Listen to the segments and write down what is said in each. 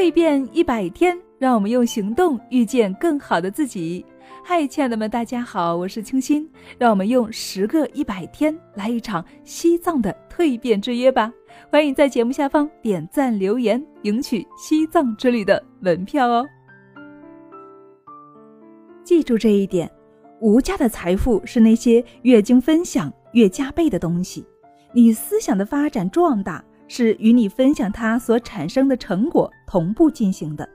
蜕变一百天，让我们用行动遇见更好的自己。嗨，亲爱的们，大家好，我是清新。让我们用十个一百天来一场西藏的蜕变之约吧！欢迎在节目下方点赞留言，赢取西藏之旅的门票哦。记住这一点，无价的财富是那些越经分享越加倍的东西。你思想的发展壮大，是与你分享它所产生的成果同步进行的。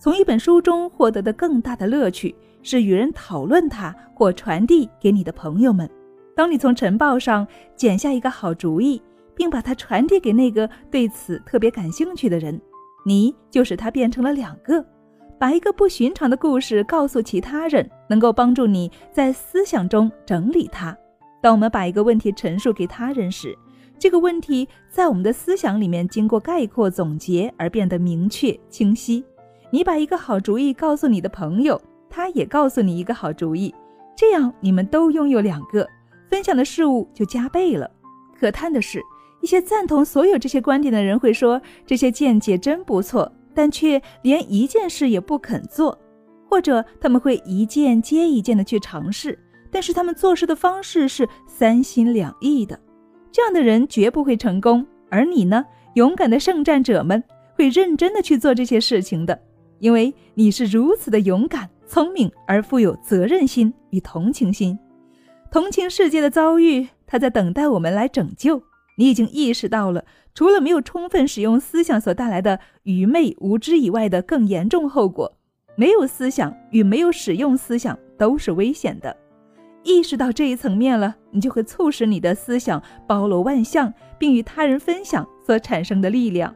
从一本书中获得的更大的乐趣。是与人讨论它或传递给你的朋友们。当你从晨报上剪下一个好主意，并把它传递给那个对此特别感兴趣的人，你就使它变成了两个。把一个不寻常的故事告诉其他人，能够帮助你在思想中整理它。当我们把一个问题陈述给他人时，这个问题在我们的思想里面经过概括总结而变得明确清晰。你把一个好主意告诉你的朋友。他也告诉你一个好主意，这样你们都拥有两个，分享的事物就加倍了。可叹的是，一些赞同所有这些观点的人会说这些见解真不错，但却连一件事也不肯做；或者他们会一件接一件的去尝试，但是他们做事的方式是三心两意的。这样的人绝不会成功。而你呢，勇敢的圣战者们会认真的去做这些事情的，因为你是如此的勇敢。聪明而富有责任心与同情心，同情世界的遭遇，他在等待我们来拯救。你已经意识到了，除了没有充分使用思想所带来的愚昧无知以外的更严重后果。没有思想与没有使用思想都是危险的。意识到这一层面了，你就会促使你的思想包罗万象，并与他人分享所产生的力量。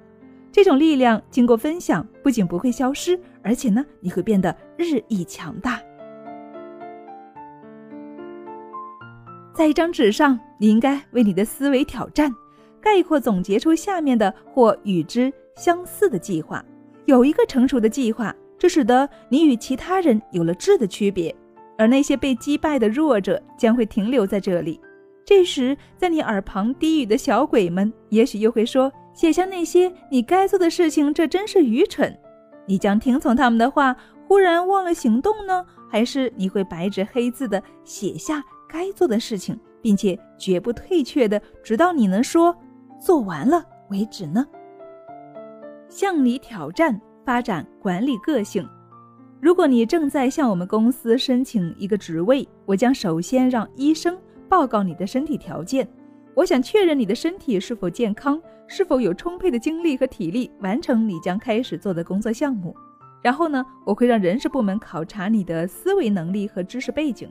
这种力量经过分享，不仅不会消失，而且呢，你会变得日益强大。在一张纸上，你应该为你的思维挑战，概括总结出下面的或与之相似的计划。有一个成熟的计划，这使得你与其他人有了质的区别，而那些被击败的弱者将会停留在这里。这时，在你耳旁低语的小鬼们，也许又会说。写下那些你该做的事情，这真是愚蠢。你将听从他们的话，忽然忘了行动呢？还是你会白纸黑字的写下该做的事情，并且绝不退却的，直到你能说做完了为止呢？向你挑战，发展管理个性。如果你正在向我们公司申请一个职位，我将首先让医生报告你的身体条件。我想确认你的身体是否健康。是否有充沛的精力和体力完成你将开始做的工作项目？然后呢，我会让人事部门考察你的思维能力和知识背景。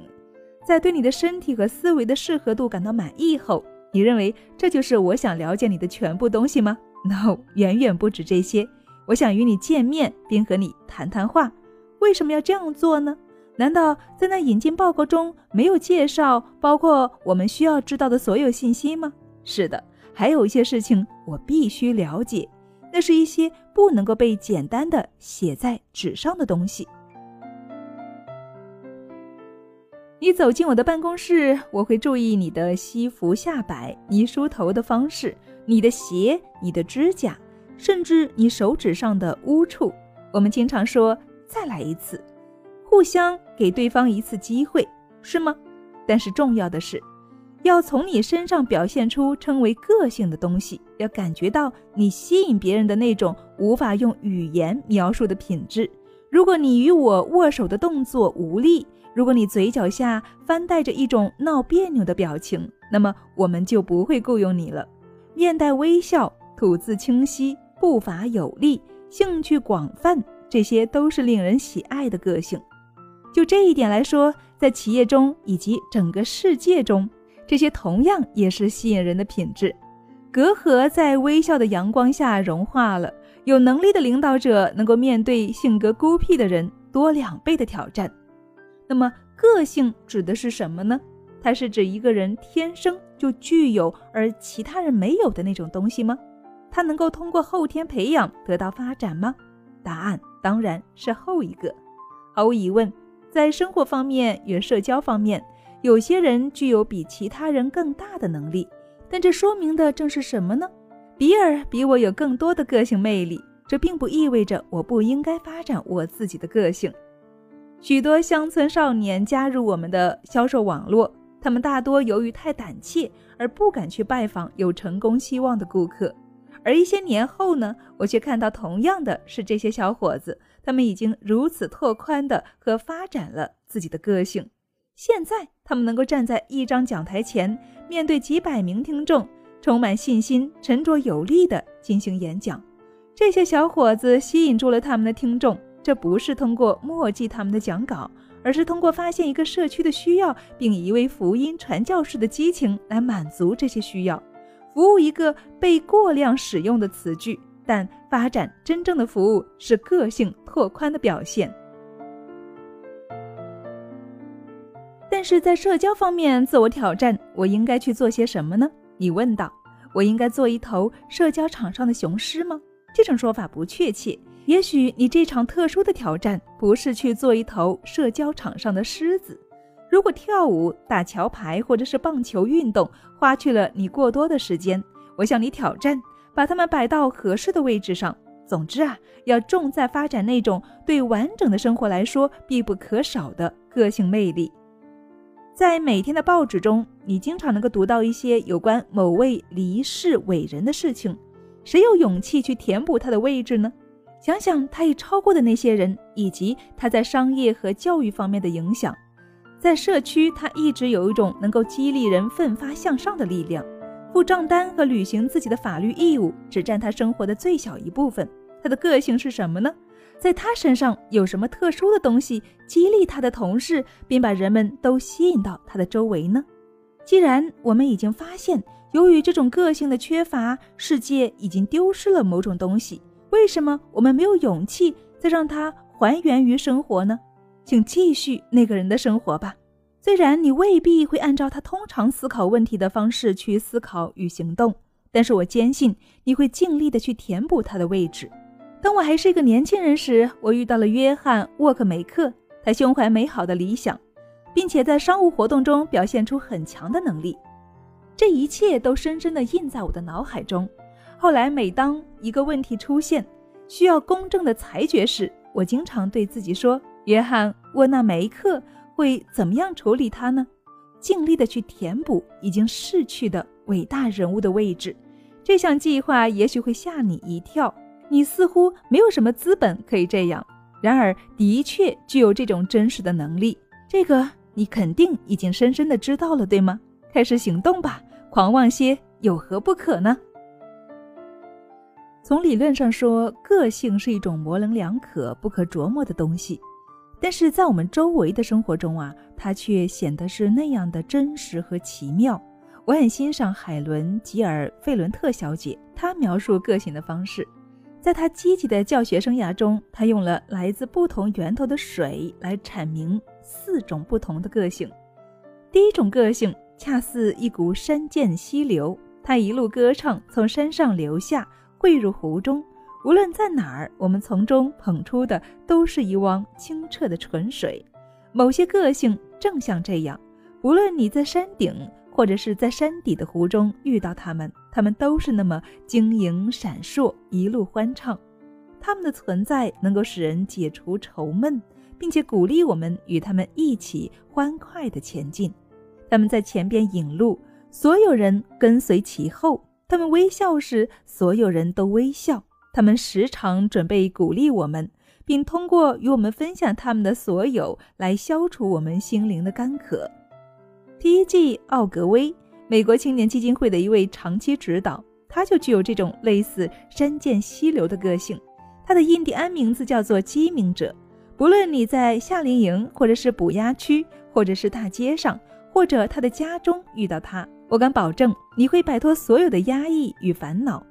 在对你的身体和思维的适合度感到满意后，你认为这就是我想了解你的全部东西吗？No，远远不止这些。我想与你见面并和你谈谈话。为什么要这样做呢？难道在那引进报告中没有介绍包括我们需要知道的所有信息吗？是的。还有一些事情我必须了解，那是一些不能够被简单的写在纸上的东西。你走进我的办公室，我会注意你的西服下摆、你梳头的方式、你的鞋、你的指甲，甚至你手指上的污处。我们经常说“再来一次”，互相给对方一次机会，是吗？但是重要的是。要从你身上表现出称为个性的东西，要感觉到你吸引别人的那种无法用语言描述的品质。如果你与我握手的动作无力，如果你嘴角下翻带着一种闹别扭的表情，那么我们就不会雇佣你了。面带微笑、吐字清晰、步伐有力、兴趣广泛，这些都是令人喜爱的个性。就这一点来说，在企业中以及整个世界中。这些同样也是吸引人的品质。隔阂在微笑的阳光下融化了。有能力的领导者能够面对性格孤僻的人多两倍的挑战。那么，个性指的是什么呢？它是指一个人天生就具有而其他人没有的那种东西吗？它能够通过后天培养得到发展吗？答案当然是后一个。毫无疑问，在生活方面与社交方面。有些人具有比其他人更大的能力，但这说明的正是什么呢？比尔比我有更多的个性魅力，这并不意味着我不应该发展我自己的个性。许多乡村少年加入我们的销售网络，他们大多由于太胆怯而不敢去拜访有成功希望的顾客。而一些年后呢，我却看到同样的是这些小伙子，他们已经如此拓宽的和发展了自己的个性。现在他们能够站在一张讲台前，面对几百名听众，充满信心、沉着有力地进行演讲。这些小伙子吸引住了他们的听众，这不是通过墨迹他们的讲稿，而是通过发现一个社区的需要，并以一位福音传教士的激情来满足这些需要。服务一个被过量使用的词句，但发展真正的服务是个性拓宽的表现。但是在社交方面自我挑战，我应该去做些什么呢？你问道。我应该做一头社交场上的雄狮吗？这种说法不确切。也许你这场特殊的挑战不是去做一头社交场上的狮子。如果跳舞、打桥牌或者是棒球运动花去了你过多的时间，我向你挑战，把它们摆到合适的位置上。总之啊，要重在发展那种对完整的生活来说必不可少的个性魅力。在每天的报纸中，你经常能够读到一些有关某位离世伟人的事情。谁有勇气去填补他的位置呢？想想他已超过的那些人，以及他在商业和教育方面的影响。在社区，他一直有一种能够激励人奋发向上的力量。付账单和履行自己的法律义务只占他生活的最小一部分。他的个性是什么呢？在他身上有什么特殊的东西激励他的同事，并把人们都吸引到他的周围呢？既然我们已经发现，由于这种个性的缺乏，世界已经丢失了某种东西，为什么我们没有勇气再让它还原于生活呢？请继续那个人的生活吧，虽然你未必会按照他通常思考问题的方式去思考与行动，但是我坚信你会尽力的去填补他的位置。当我还是一个年轻人时，我遇到了约翰·沃克梅克，他胸怀美好的理想，并且在商务活动中表现出很强的能力。这一切都深深地印在我的脑海中。后来，每当一个问题出现，需要公正的裁决时，我经常对自己说。约翰·沃纳梅克会怎么样处理它呢？尽力的去填补已经逝去的伟大人物的位置。这项计划也许会吓你一跳，你似乎没有什么资本可以这样。然而，的确具有这种真实的能力。这个你肯定已经深深的知道了，对吗？开始行动吧，狂妄些有何不可呢？从理论上说，个性是一种模棱两可、不可琢磨的东西。但是在我们周围的生活中啊，它却显得是那样的真实和奇妙。我很欣赏海伦·吉尔·费伦特小姐她描述个性的方式。在她积极的教学生涯中，她用了来自不同源头的水来阐明四种不同的个性。第一种个性恰似一股山涧溪流，它一路歌唱，从山上流下，汇入湖中。无论在哪儿，我们从中捧出的都是一汪清澈的纯水。某些个性正像这样，不论你在山顶或者是在山底的湖中遇到他们，他们都是那么晶莹闪烁，一路欢唱。他们的存在能够使人解除愁闷，并且鼓励我们与他们一起欢快地前进。他们在前边引路，所有人跟随其后。他们微笑时，所有人都微笑。他们时常准备鼓励我们，并通过与我们分享他们的所有来消除我们心灵的干渴。T.G. 奥格威，美国青年基金会的一位长期指导，他就具有这种类似山涧溪流的个性。他的印第安名字叫做鸡鸣者。不论你在夏令营，或者是捕鸭区，或者是大街上，或者他的家中遇到他，我敢保证你会摆脱所有的压抑与烦恼。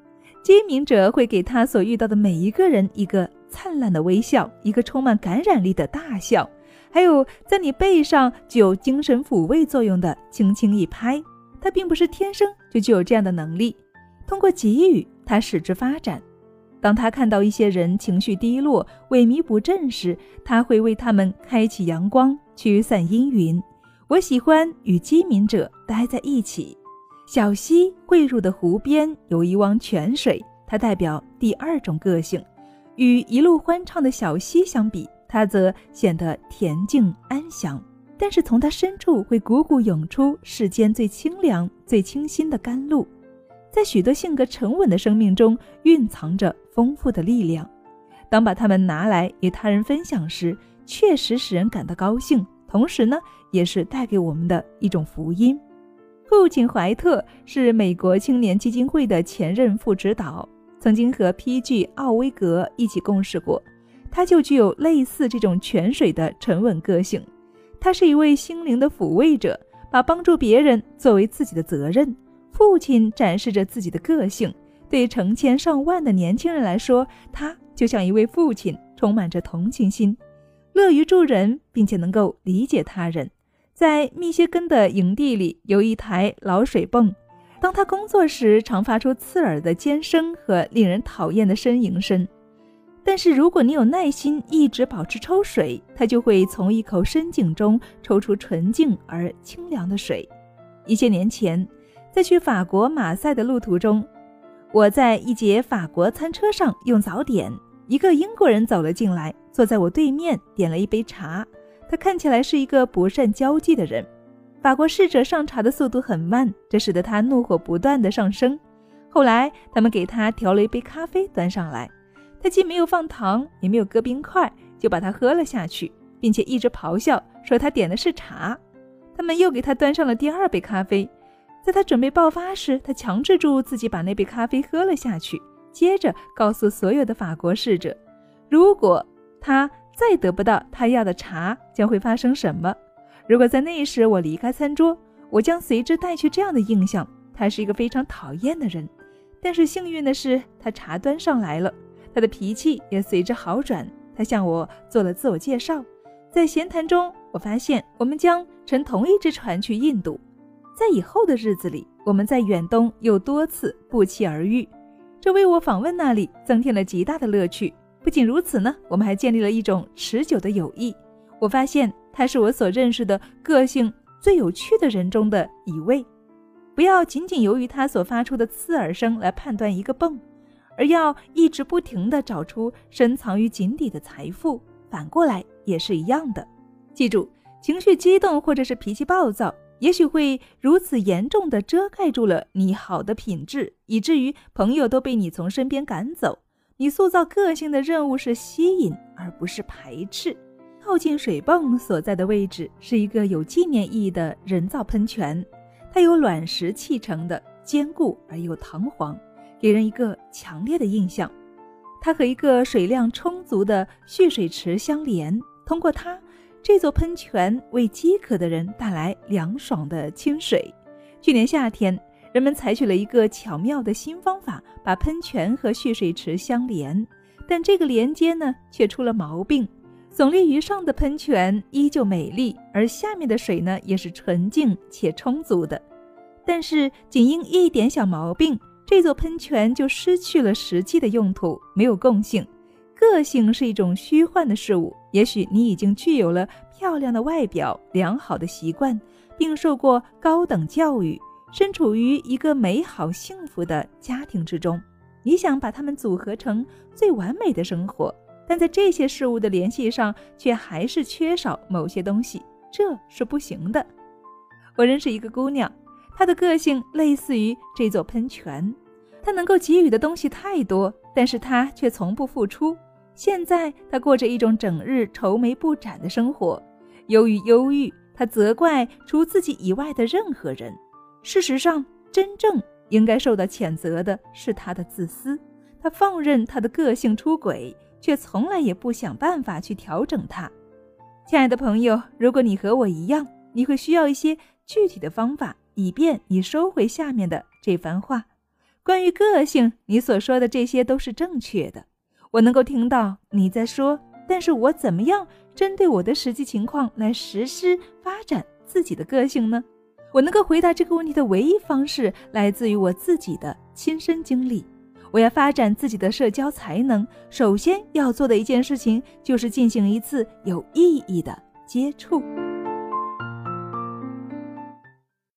接明者会给他所遇到的每一个人一个灿烂的微笑，一个充满感染力的大笑，还有在你背上具有精神抚慰作用的轻轻一拍。他并不是天生就具有这样的能力，通过给予他使之发展。当他看到一些人情绪低落、萎靡不振时，他会为他们开启阳光，驱散阴云。我喜欢与机敏者待在一起。小溪汇入的湖边有一汪泉水，它代表第二种个性，与一路欢畅的小溪相比，它则显得恬静安详。但是从它深处会汩汩涌出世间最清凉、最清新的甘露，在许多性格沉稳的生命中蕴藏着丰富的力量。当把它们拿来与他人分享时，确实使人感到高兴，同时呢，也是带给我们的一种福音。父亲怀特是美国青年基金会的前任副指导，曾经和 P.G. 奥威格一起共事过。他就具有类似这种泉水的沉稳个性。他是一位心灵的抚慰者，把帮助别人作为自己的责任。父亲展示着自己的个性，对成千上万的年轻人来说，他就像一位父亲，充满着同情心，乐于助人，并且能够理解他人。在密歇根的营地里有一台老水泵，当他工作时，常发出刺耳的尖声和令人讨厌的呻吟声。但是如果你有耐心，一直保持抽水，它就会从一口深井中抽出纯净而清凉的水。一些年前，在去法国马赛的路途中，我在一节法国餐车上用早点，一个英国人走了进来，坐在我对面，点了一杯茶。他看起来是一个不善交际的人。法国侍者上茶的速度很慢，这使得他怒火不断的上升。后来，他们给他调了一杯咖啡端上来，他既没有放糖，也没有搁冰块，就把它喝了下去，并且一直咆哮说他点的是茶。他们又给他端上了第二杯咖啡，在他准备爆发时，他强制住自己把那杯咖啡喝了下去，接着告诉所有的法国侍者，如果他。再得不到他要的茶，将会发生什么？如果在那时我离开餐桌，我将随之带去这样的印象：他是一个非常讨厌的人。但是幸运的是，他茶端上来了，他的脾气也随之好转。他向我做了自我介绍，在闲谈中，我发现我们将乘同一只船去印度。在以后的日子里，我们在远东又多次不期而遇，这为我访问那里增添了极大的乐趣。不仅如此呢，我们还建立了一种持久的友谊。我发现他是我所认识的个性最有趣的人中的一位。不要仅仅由于他所发出的刺耳声来判断一个泵，而要一直不停地找出深藏于井底的财富。反过来也是一样的。记住，情绪激动或者是脾气暴躁，也许会如此严重地遮盖住了你好的品质，以至于朋友都被你从身边赶走。你塑造个性的任务是吸引，而不是排斥。靠近水泵所在的位置是一个有纪念意义的人造喷泉，它由卵石砌成的，坚固而又堂皇，给人一个强烈的印象。它和一个水量充足的蓄水池相连，通过它，这座喷泉为饥渴的人带来凉爽的清水。去年夏天。人们采取了一个巧妙的新方法，把喷泉和蓄水池相连，但这个连接呢却出了毛病。耸立于上的喷泉依旧美丽，而下面的水呢也是纯净且充足的。但是仅因一点小毛病，这座喷泉就失去了实际的用途，没有共性。个性是一种虚幻的事物。也许你已经具有了漂亮的外表、良好的习惯，并受过高等教育。身处于一个美好幸福的家庭之中，你想把它们组合成最完美的生活，但在这些事物的联系上却还是缺少某些东西，这是不行的。我认识一个姑娘，她的个性类似于这座喷泉，她能够给予的东西太多，但是她却从不付出。现在她过着一种整日愁眉不展的生活，由于忧郁，她责怪除自己以外的任何人。事实上，真正应该受到谴责的是他的自私。他放任他的个性出轨，却从来也不想办法去调整它。亲爱的朋友，如果你和我一样，你会需要一些具体的方法，以便你收回下面的这番话。关于个性，你所说的这些都是正确的。我能够听到你在说，但是我怎么样针对我的实际情况来实施发展自己的个性呢？我能够回答这个问题的唯一方式，来自于我自己的亲身经历。我要发展自己的社交才能，首先要做的一件事情，就是进行一次有意义的接触。